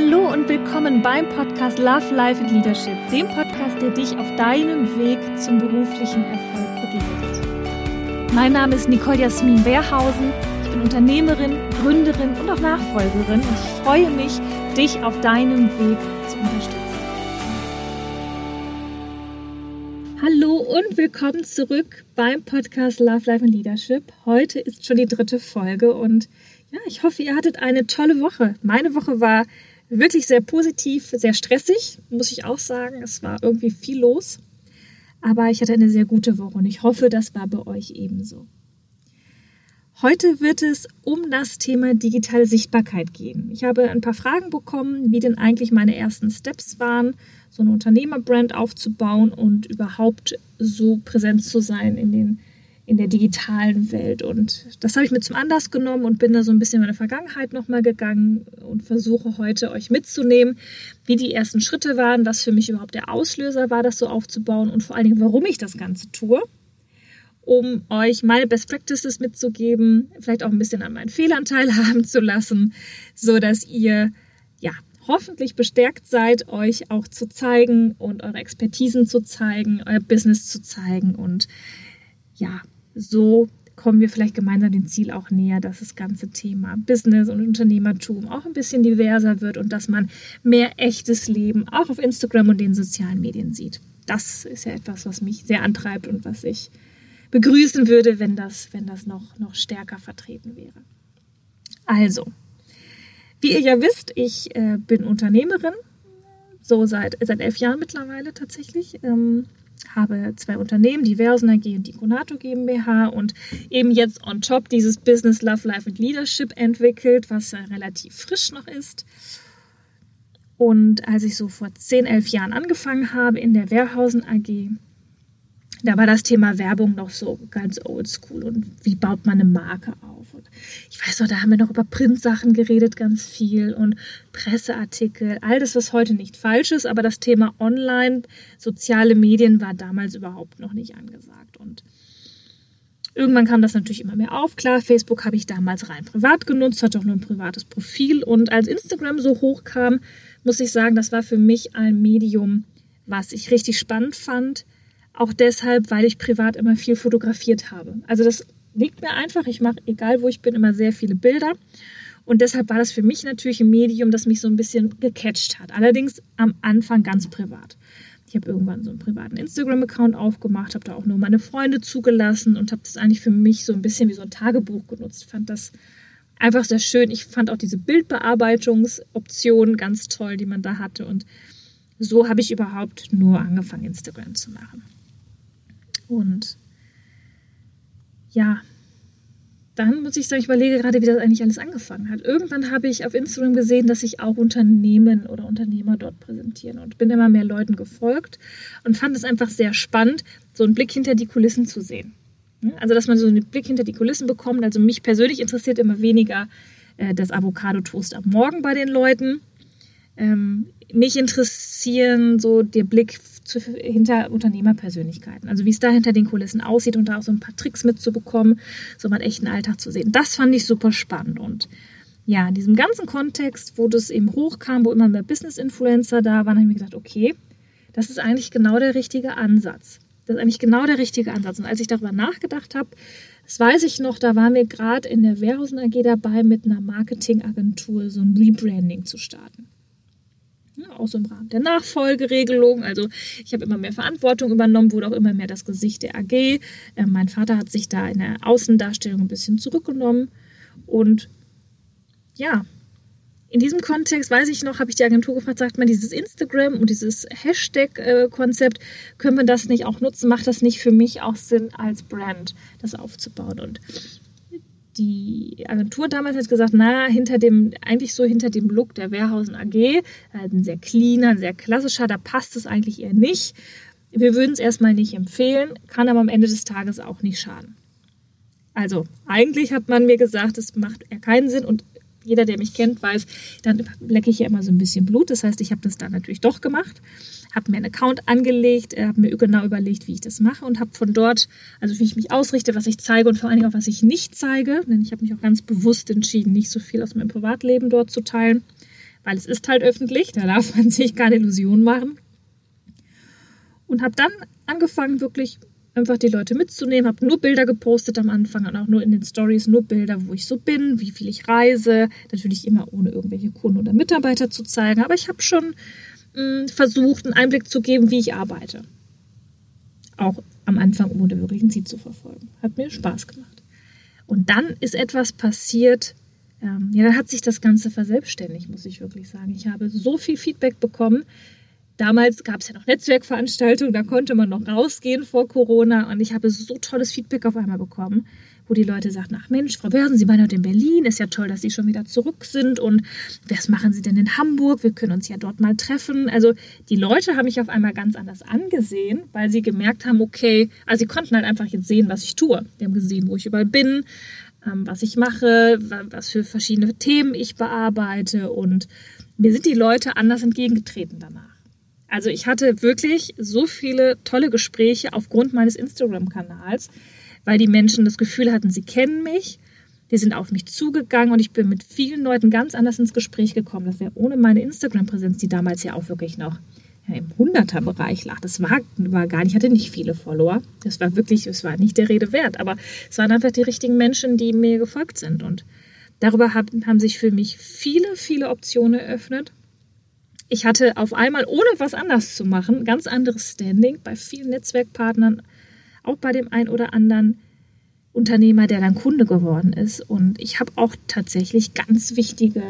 Hallo und willkommen beim Podcast Love, Life and Leadership, dem Podcast, der dich auf deinem Weg zum beruflichen Erfolg begleitet. Mein Name ist Nicole Jasmin Wehrhausen. Ich bin Unternehmerin, Gründerin und auch Nachfolgerin und ich freue mich, dich auf deinem Weg zu unterstützen. Hallo und willkommen zurück beim Podcast Love, Life and Leadership. Heute ist schon die dritte Folge und ja, ich hoffe, ihr hattet eine tolle Woche. Meine Woche war wirklich sehr positiv, sehr stressig, muss ich auch sagen. Es war irgendwie viel los. Aber ich hatte eine sehr gute Woche und ich hoffe, das war bei euch ebenso. Heute wird es um das Thema digitale Sichtbarkeit gehen. Ich habe ein paar Fragen bekommen, wie denn eigentlich meine ersten Steps waren, so eine Unternehmerbrand aufzubauen und überhaupt so präsent zu sein in den in der digitalen Welt. Und das habe ich mir zum Anlass genommen und bin da so ein bisschen in meine Vergangenheit nochmal gegangen und versuche heute euch mitzunehmen, wie die ersten Schritte waren, was für mich überhaupt der Auslöser war, das so aufzubauen und vor allen Dingen, warum ich das Ganze tue, um euch meine Best Practices mitzugeben, vielleicht auch ein bisschen an meinen Fehlern teilhaben zu lassen, so dass ihr ja hoffentlich bestärkt seid, euch auch zu zeigen und eure Expertisen zu zeigen, euer Business zu zeigen und ja, so kommen wir vielleicht gemeinsam dem Ziel auch näher, dass das ganze Thema Business und Unternehmertum auch ein bisschen diverser wird und dass man mehr echtes Leben auch auf Instagram und den sozialen Medien sieht. Das ist ja etwas, was mich sehr antreibt und was ich begrüßen würde, wenn das, wenn das noch, noch stärker vertreten wäre. Also, wie ihr ja wisst, ich äh, bin Unternehmerin, so seit, seit elf Jahren mittlerweile tatsächlich. Ähm, habe zwei Unternehmen, die Versen AG und die Conato GmbH und eben jetzt on top dieses Business Love, Life and Leadership entwickelt, was relativ frisch noch ist. Und als ich so vor 10, 11 Jahren angefangen habe in der Wehrhausen AG, da war das Thema Werbung noch so ganz oldschool und wie baut man eine Marke auf. Und ich weiß noch, da haben wir noch über Printsachen geredet, ganz viel und Presseartikel, all das, was heute nicht falsch ist, aber das Thema Online, soziale Medien war damals überhaupt noch nicht angesagt. Und irgendwann kam das natürlich immer mehr auf. Klar, Facebook habe ich damals rein privat genutzt, hatte auch nur ein privates Profil. Und als Instagram so hoch kam, muss ich sagen, das war für mich ein Medium, was ich richtig spannend fand auch deshalb, weil ich privat immer viel fotografiert habe. Also das liegt mir einfach. Ich mache, egal wo ich bin, immer sehr viele Bilder. Und deshalb war das für mich natürlich ein Medium, das mich so ein bisschen gecatcht hat. Allerdings am Anfang ganz privat. Ich habe irgendwann so einen privaten Instagram-Account aufgemacht, habe da auch nur meine Freunde zugelassen und habe das eigentlich für mich so ein bisschen wie so ein Tagebuch genutzt. Fand das einfach sehr schön. Ich fand auch diese Bildbearbeitungsoption ganz toll, die man da hatte. Und so habe ich überhaupt nur angefangen, Instagram zu machen. Und ja, dann muss ich sagen, ich überlege gerade, wie das eigentlich alles angefangen hat. Irgendwann habe ich auf Instagram gesehen, dass sich auch Unternehmen oder Unternehmer dort präsentieren und bin immer mehr Leuten gefolgt und fand es einfach sehr spannend, so einen Blick hinter die Kulissen zu sehen. Also, dass man so einen Blick hinter die Kulissen bekommt. Also, mich persönlich interessiert immer weniger äh, das Avocado-Toast am Morgen bei den Leuten. Ähm, mich interessieren so der Blick zu, hinter Unternehmerpersönlichkeiten. Also wie es da hinter den Kulissen aussieht und da auch so ein paar Tricks mitzubekommen, so mal echten Alltag zu sehen. Das fand ich super spannend und ja, in diesem ganzen Kontext, wo das eben hochkam, wo immer mehr Business-Influencer da waren, habe ich mir gedacht, okay, das ist eigentlich genau der richtige Ansatz. Das ist eigentlich genau der richtige Ansatz. Und als ich darüber nachgedacht habe, das weiß ich noch, da waren wir gerade in der Wehrhausen AG dabei, mit einer Marketingagentur so ein Rebranding zu starten. Auch so im Rahmen der Nachfolgeregelung. Also ich habe immer mehr Verantwortung übernommen, wurde auch immer mehr das Gesicht der AG. Äh, mein Vater hat sich da in der Außendarstellung ein bisschen zurückgenommen. Und ja, in diesem Kontext, weiß ich noch, habe ich die Agentur gefragt, sagt man, dieses Instagram und dieses Hashtag-Konzept, können wir das nicht auch nutzen? Macht das nicht für mich auch Sinn, als Brand das aufzubauen? Und die Agentur damals hat gesagt, na, hinter dem, eigentlich so hinter dem Look der Wehrhausen AG, äh, ein sehr cleaner, ein sehr klassischer, da passt es eigentlich eher nicht. Wir würden es erstmal nicht empfehlen, kann aber am Ende des Tages auch nicht schaden. Also, eigentlich hat man mir gesagt, es macht eher keinen Sinn und jeder, der mich kennt, weiß, dann lecke ich ja immer so ein bisschen Blut. Das heißt, ich habe das dann natürlich doch gemacht habe mir einen Account angelegt, äh, habe mir genau überlegt, wie ich das mache und habe von dort, also wie ich mich ausrichte, was ich zeige und vor allen Dingen auch, was ich nicht zeige, denn ich habe mich auch ganz bewusst entschieden, nicht so viel aus meinem Privatleben dort zu teilen, weil es ist halt öffentlich, da darf man sich keine Illusionen machen. Und habe dann angefangen, wirklich einfach die Leute mitzunehmen, habe nur Bilder gepostet am Anfang und auch nur in den Stories nur Bilder, wo ich so bin, wie viel ich reise, natürlich immer ohne irgendwelche Kunden oder Mitarbeiter zu zeigen, aber ich habe schon mh, mm, versucht, einen Einblick zu geben, wie ich arbeite. Auch am Anfang ohne wirklich ein Ziel zu verfolgen. Hat mir Spaß gemacht. Und dann ist etwas passiert, ähm, ja, dann hat sich das Ganze verselbstständigt, muss ich wirklich sagen. Ich habe so viel Feedback bekommen. Damals gab es ja noch Netzwerkveranstaltungen, da konnte man noch rausgehen vor Corona und ich habe so tolles Feedback auf einmal bekommen, wo die Leute sagten, ach Mensch, Frau Börsen, Sie waren heute in Berlin, ist ja toll, dass Sie schon wieder zurück sind und was machen Sie denn in Hamburg? Wir können uns ja dort mal treffen. Also die Leute haben mich auf einmal ganz anders angesehen, weil sie gemerkt haben, okay, also sie konnten halt einfach jetzt sehen, was ich tue. Die haben gesehen, wo ich überall bin, ähm, was ich mache, was für verschiedene Themen ich bearbeite und mir sind die Leute anders entgegengetreten danach. Also ich hatte wirklich so viele tolle Gespräche aufgrund meines Instagram-Kanals, weil die Menschen das Gefühl hatten, sie kennen mich, die sind auf mich zugegangen und ich bin mit vielen Leuten ganz anders ins Gespräch gekommen. Das wäre ohne meine Instagram-Präsenz, die damals ja auch wirklich noch ja, im Hunderter-Bereich lag. Das war, war gar nicht, ich hatte nicht viele Follower. Das war wirklich, es war nicht der Rede wert. Aber es waren einfach die richtigen Menschen, die mir gefolgt sind. Und darüber haben, haben sich für mich viele, viele Optionen eröffnet. Ich hatte auf einmal, ohne was anders zu machen, ganz anderes Standing bei vielen Netzwerkpartnern, auch bei dem einen oder anderen Unternehmer, der dann Kunde geworden ist. Und ich habe auch tatsächlich ganz wichtige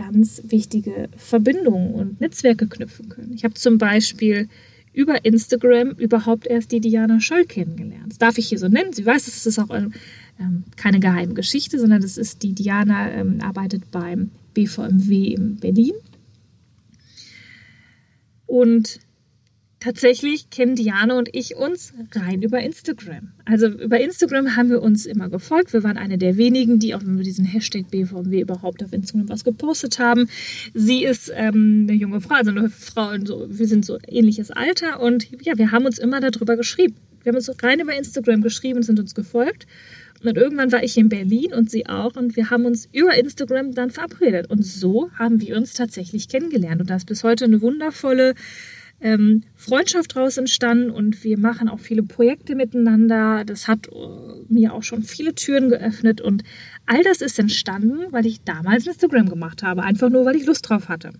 ganz wichtige Verbindungen und Netzwerke knüpfen können. Ich habe zum Beispiel über Instagram überhaupt erst die Diana Scholl kennengelernt. Das darf ich hier so nennen. Sie weiß, es ist auch ähm, keine geheime Geschichte, sondern das ist die Diana ähm, arbeitet beim BVMW in Berlin. Und tatsächlich kennen Diane und ich uns rein über Instagram. Also über Instagram haben wir uns immer gefolgt. Wir waren eine der wenigen, die auch mit diesem Hashtag BVMW überhaupt auf Instagram was gepostet haben. Sie ist ähm, eine junge Frau, also eine Frau, so, wir sind so ähnliches Alter und ja, wir haben uns immer darüber geschrieben. Wir haben uns rein über Instagram geschrieben und sind uns gefolgt. Und irgendwann war ich in Berlin und sie auch und wir haben uns über Instagram dann verabredet. Und so haben wir uns tatsächlich kennengelernt. Und da ist bis heute eine wundervolle ähm, Freundschaft daraus entstanden und wir machen auch viele Projekte miteinander. Das hat uh, mir auch schon viele Türen geöffnet und all das ist entstanden, weil ich damals Instagram gemacht habe, einfach nur, weil ich Lust drauf hatte.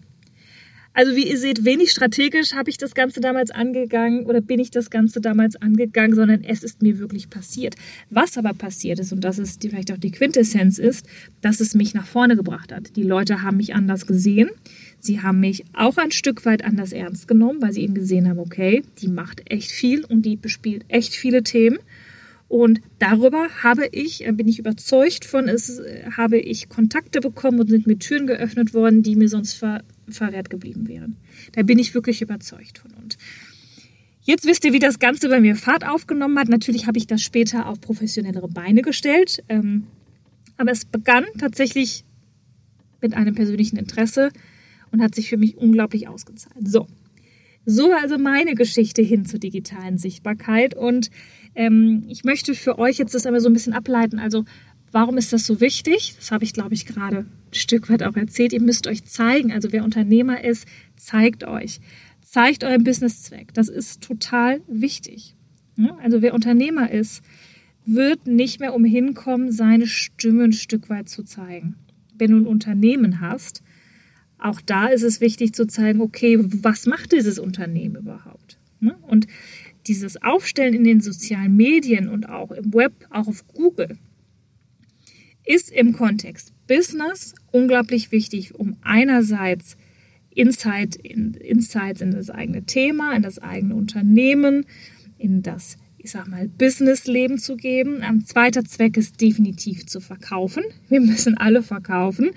Also wie ihr seht, wenig strategisch habe ich das Ganze damals angegangen oder bin ich das Ganze damals angegangen, sondern es ist mir wirklich passiert. Was aber passiert ist, und das ist vielleicht auch die Quintessenz ist, dass es mich nach vorne gebracht hat. Die Leute haben mich anders gesehen. Sie haben mich auch ein Stück weit anders ernst genommen, weil sie eben gesehen haben, okay, die macht echt viel und die bespielt echt viele Themen. Und darüber habe ich, äh, bin ich überzeugt von, es äh, habe ich Kontakte bekommen und sind mir Türen geöffnet worden, die mir sonst ver, verwehrt geblieben wären. Da bin ich wirklich überzeugt von. Und jetzt wisst ihr, wie das Ganze bei mir Fahrt aufgenommen hat. Natürlich habe ich das später auf professionellere Beine gestellt. Ähm, aber es begann tatsächlich mit einem persönlichen Interesse und hat sich für mich unglaublich ausgezahlt. So, so also meine Geschichte hin zur digitalen Sichtbarkeit und ähm, ich möchte für euch jetzt das aber so ein bisschen ableiten. Also warum ist das so wichtig? Das habe ich, glaube ich, gerade ein Stück weit auch erzählt. Ihr müsst euch zeigen. Also wer Unternehmer ist, zeigt euch. Zeigt euren Businesszweck. Das ist total wichtig. Also wer Unternehmer ist, wird nicht mehr umhin kommen, seine Stimme ein Stück weit zu zeigen. Wenn du ein Unternehmen hast, auch da ist es wichtig zu zeigen, okay, was macht dieses Unternehmen überhaupt? Und dieses Aufstellen in den sozialen Medien und auch im Web, auch auf Google, ist im Kontext Business unglaublich wichtig, um einerseits Insight in, Insights in das eigene Thema, in das eigene Unternehmen, in das ich sag mal, Businessleben zu geben. Ein zweiter Zweck ist definitiv zu verkaufen. Wir müssen alle verkaufen.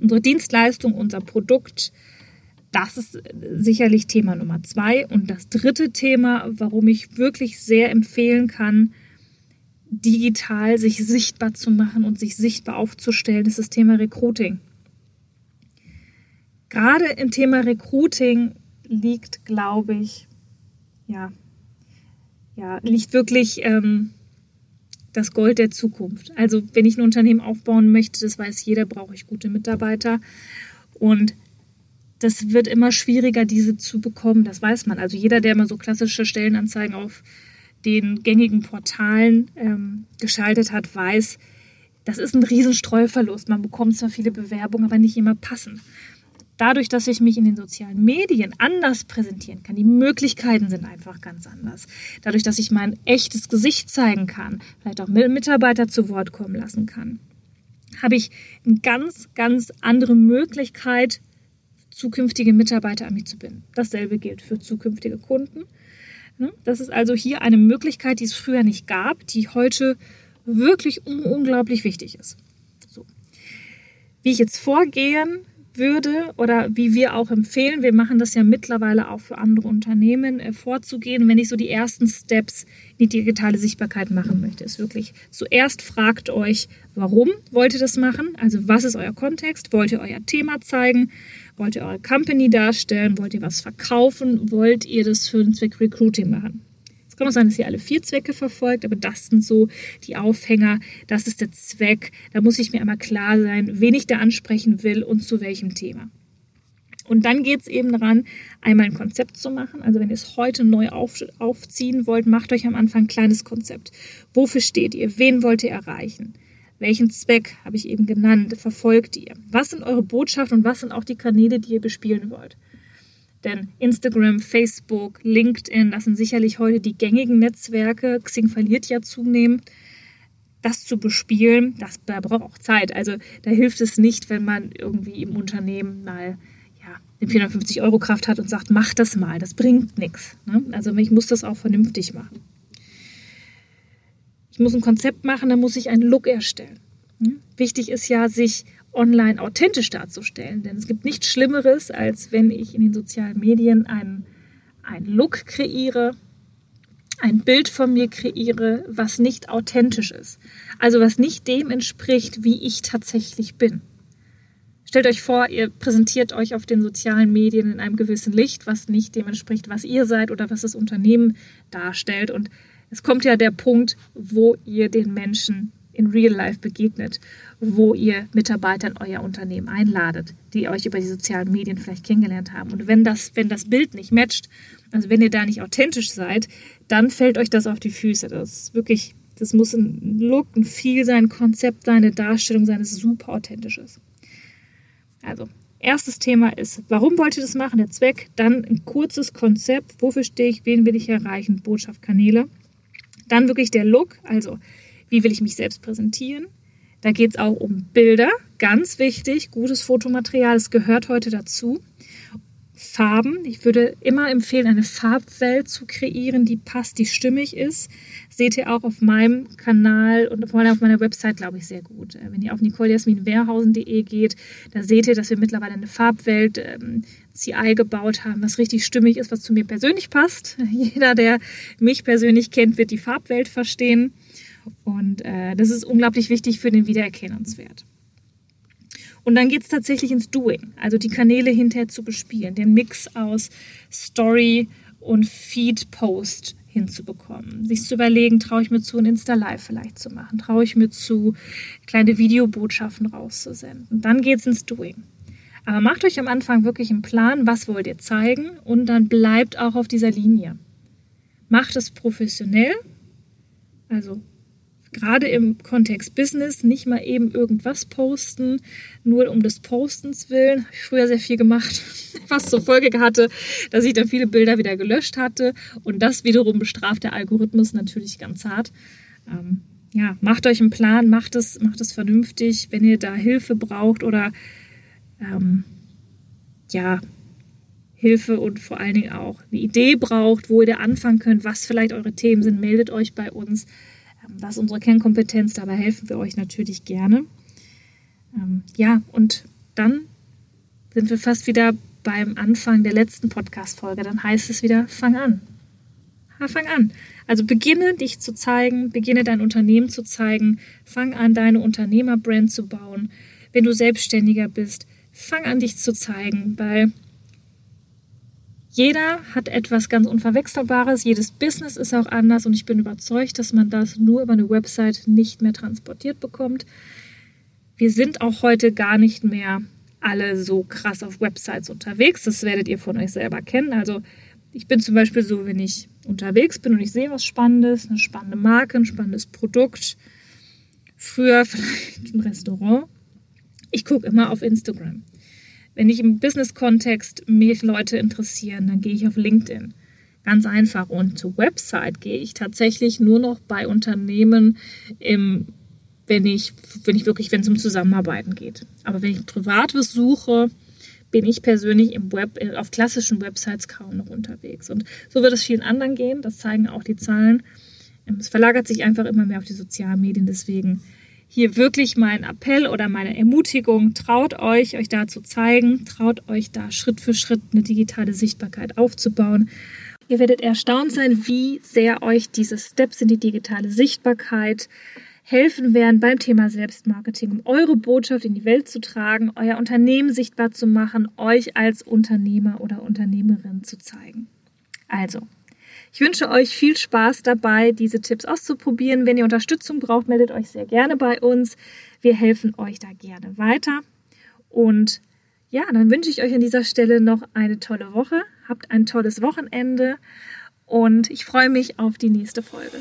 Unsere Dienstleistung, unser Produkt, das ist sicherlich Thema Nummer zwei. Und das dritte Thema, warum ich wirklich sehr empfehlen kann, digital sich sichtbar zu machen und sich sichtbar aufzustellen, ist das Thema Recruiting. Gerade im Thema Recruiting liegt, glaube ich, ja, ja, liegt wirklich ähm, das Gold der Zukunft. Also wenn ich ein Unternehmen aufbauen möchte, das weiß jeder, brauche ich gute Mitarbeiter. Und das wird immer schwieriger, diese zu bekommen. Das weiß man. Also jeder, der mal so klassische Stellenanzeigen auf den gängigen Portalen ähm, geschaltet hat, weiß, das ist ein Riesenstreuverlust. Man bekommt zwar viele Bewerbungen, aber nicht immer passend. Dadurch, dass ich mich in den sozialen Medien anders präsentieren kann, die Möglichkeiten sind einfach ganz anders. Dadurch, dass ich mein echtes Gesicht zeigen kann, vielleicht auch Mitarbeiter zu Wort kommen lassen kann, habe ich eine ganz, ganz andere Möglichkeit, zukünftige Mitarbeiter an mich zu binden. Dasselbe gilt für zukünftige Kunden. Ne? Das ist also hier eine Möglichkeit, die es früher nicht gab, die heute wirklich unglaublich wichtig ist. So. Wie ich jetzt vorgehen würde oder wie wir auch empfehlen, wir machen das ja mittlerweile auch für andere Unternehmen, äh, vorzugehen, wenn ich so die ersten Steps in die digitale Sichtbarkeit machen möchte, ist wirklich zuerst fragt euch, warum wollt ihr das machen? Also was ist euer Kontext? Wollt ihr euer Thema zeigen? Wollt ihr eure Company darstellen? Wollt ihr was verkaufen? Wollt ihr das für einen Zweck Recruiting machen? kann auch sein, dass ihr alle vier Zwecke verfolgt, aber das sind so die Aufhänger, das ist der Zweck. Da muss ich mir einmal klar sein, wen ich da ansprechen will und zu welchem Thema. Und dann geht es eben daran, einmal ein Konzept zu machen. Also wenn ihr es heute neu auf, aufziehen wollt, macht euch am Anfang ein kleines Konzept. Wofür steht ihr? Wen wollt ihr erreichen? Welchen Zweck habe ich eben genannt? Verfolgt ihr? Was sind eure Botschaften und was sind auch die Kanäle, die ihr bespielen wollt? Denn Instagram, Facebook, LinkedIn, das sind sicherlich heute die gängigen Netzwerke. Xing verliert ja zunehmend. Das zu bespielen, das da braucht auch Zeit. Also da hilft es nicht, wenn man irgendwie im Unternehmen mal ja, eine 450 Euro Kraft hat und sagt, mach das mal. Das bringt nichts. Ne? Also ich muss das auch vernünftig machen. Muss ein Konzept machen, dann muss ich einen Look erstellen. Hm? Wichtig ist ja, sich online authentisch darzustellen. Denn es gibt nichts Schlimmeres, als wenn ich in den sozialen Medien einen, einen Look kreiere, ein Bild von mir kreiere, was nicht authentisch ist. Also was nicht dem entspricht, wie ich tatsächlich bin. Stellt euch vor, ihr präsentiert euch auf den sozialen Medien in einem gewissen Licht, was nicht dem entspricht, was ihr seid oder was das Unternehmen darstellt. Und es kommt ja der Punkt, wo ihr den Menschen in Real Life begegnet, wo ihr Mitarbeiter in euer Unternehmen einladet, die euch über die sozialen Medien vielleicht kennengelernt haben. Und wenn das, wenn das Bild nicht matcht, also wenn ihr da nicht authentisch seid, dann fällt euch das auf die Füße. Das ist wirklich, das muss ein Look, ein Feel sein, ein Konzept sein, eine Darstellung sein, das super authentisch ist. Also, erstes Thema ist, warum wollt ihr das machen? Der Zweck, dann ein kurzes Konzept, wofür stehe ich, wen will ich erreichen, Botschaft, Kanäle. Dann wirklich der Look, also wie will ich mich selbst präsentieren. Da geht es auch um Bilder, ganz wichtig, gutes Fotomaterial, es gehört heute dazu. Farben. Ich würde immer empfehlen, eine Farbwelt zu kreieren, die passt, die stimmig ist. Seht ihr auch auf meinem Kanal und vor allem auf meiner Website, glaube ich, sehr gut. Äh, wenn ihr auf nicolejasminwehrhausen.de geht, da seht ihr, dass wir mittlerweile eine Farbwelt ähm, CI gebaut haben, was richtig stimmig ist, was zu mir persönlich passt. Jeder, der mich persönlich kennt, wird die Farbwelt verstehen. Und äh, das ist unglaublich wichtig für den Wiedererkennungswert. Und dann geht es tatsächlich ins Doing, also die Kanäle hinterher zu bespielen, den Mix aus Story und Feed-Post hinzubekommen. Sich zu überlegen, traue ich mir zu, ein Insta-Live vielleicht zu machen, traue ich mir zu, kleine Videobotschaften rauszusenden. Dann geht es ins Doing. Aber macht euch am Anfang wirklich einen Plan, was wollt ihr zeigen und dann bleibt auch auf dieser Linie. Macht es professionell, also gerade im Kontext Business nicht mal eben irgendwas posten, nur um des Postens willen. Habe ich früher sehr viel gemacht, was zur Folge hatte, dass ich dann viele Bilder wieder gelöscht hatte. Und das wiederum bestraft der Algorithmus natürlich ganz hart. Ähm, ja, macht euch einen Plan, macht es, macht es vernünftig, wenn ihr da Hilfe braucht oder ähm, ja, Hilfe und vor allen Dingen auch eine Idee braucht, wo ihr anfangen könnt, was vielleicht eure Themen sind, meldet euch bei uns. Das ist unsere Kernkompetenz, dabei helfen wir euch natürlich gerne. Ähm, ja, und dann sind wir fast wieder beim Anfang der letzten Podcast-Folge. Dann heißt es wieder, fang an. Ja, fang an. Also beginne dich zu zeigen, beginne dein Unternehmen zu zeigen, fang an, deine Unternehmerbrand zu bauen. Wenn du Selbstständiger bist, fang an, dich zu zeigen, weil jeder hat etwas ganz Unverwechselbares, jedes Business ist auch anders und ich bin überzeugt, dass man das nur über eine Website nicht mehr transportiert bekommt. Wir sind auch heute gar nicht mehr alle so krass auf Websites unterwegs. Das werdet ihr von euch selber kennen. Also ich bin zum Beispiel so, wenn ich unterwegs bin und ich sehe was Spannendes, eine spannende Marke, ein spannendes Produkt, früher vielleicht ein Restaurant, ich gucke immer auf Instagram. Wenn ich im Business-Kontext mich Leute interessieren, dann gehe ich auf LinkedIn. Ganz einfach. Und zur Website gehe ich tatsächlich nur noch bei Unternehmen im wenn ich, wenn ich wirklich, wenn es um Zusammenarbeiten geht. Aber wenn ich privat was suche, bin ich persönlich im Web, äh, auf klassischen Websites kaum noch unterwegs. Und so wird es vielen anderen gehen, das zeigen auch die Zahlen. Ähm, es verlagert sich einfach immer mehr auf die sozialen Medien. Deswegen hier wirklich mein Appell oder meine Ermutigung, traut euch, euch da zu zeigen, traut euch da Schritt für Schritt eine digitale Sichtbarkeit aufzubauen. Ihr werdet erstaunt sein, wie sehr euch diese Steps in die digitale Sichtbarkeit helfen werden beim Thema Selbstmarketing, um eure Botschaft in die Welt zu tragen, euer Unternehmen sichtbar zu machen, euch als Unternehmer oder Unternehmerin zu zeigen. Also, ich wünsche euch viel Spaß dabei, diese Tipps auszuprobieren. Wenn ihr Unterstützung braucht, meldet euch sehr gerne bei uns. Wir helfen euch da gerne weiter. Und ja, dann wünsche ich euch an dieser Stelle noch eine tolle Woche. Habt ein tolles Wochenende und ich freue mich auf die nächste Folge.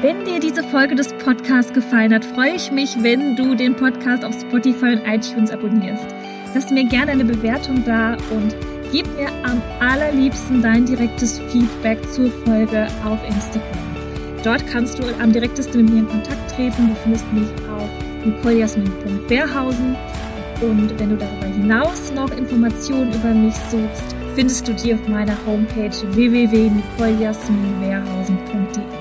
Wenn dir diese Folge des Podcasts gefallen hat, freue ich mich, wenn du den Podcast auf Spotify und iTunes abonnierst. Lass mir gerne eine Bewertung da und gib mir am allerliebsten dein direktes Feedback zur Folge auf Instagram. Dort kannst du am direktesten mit mir in Kontakt treten. Du findest mich auf nicolejasmin.wehrhausen. Und wenn du darüber hinaus noch Informationen über mich suchst, findest du die auf meiner Homepage www.nicolejasminwehrhausen.de.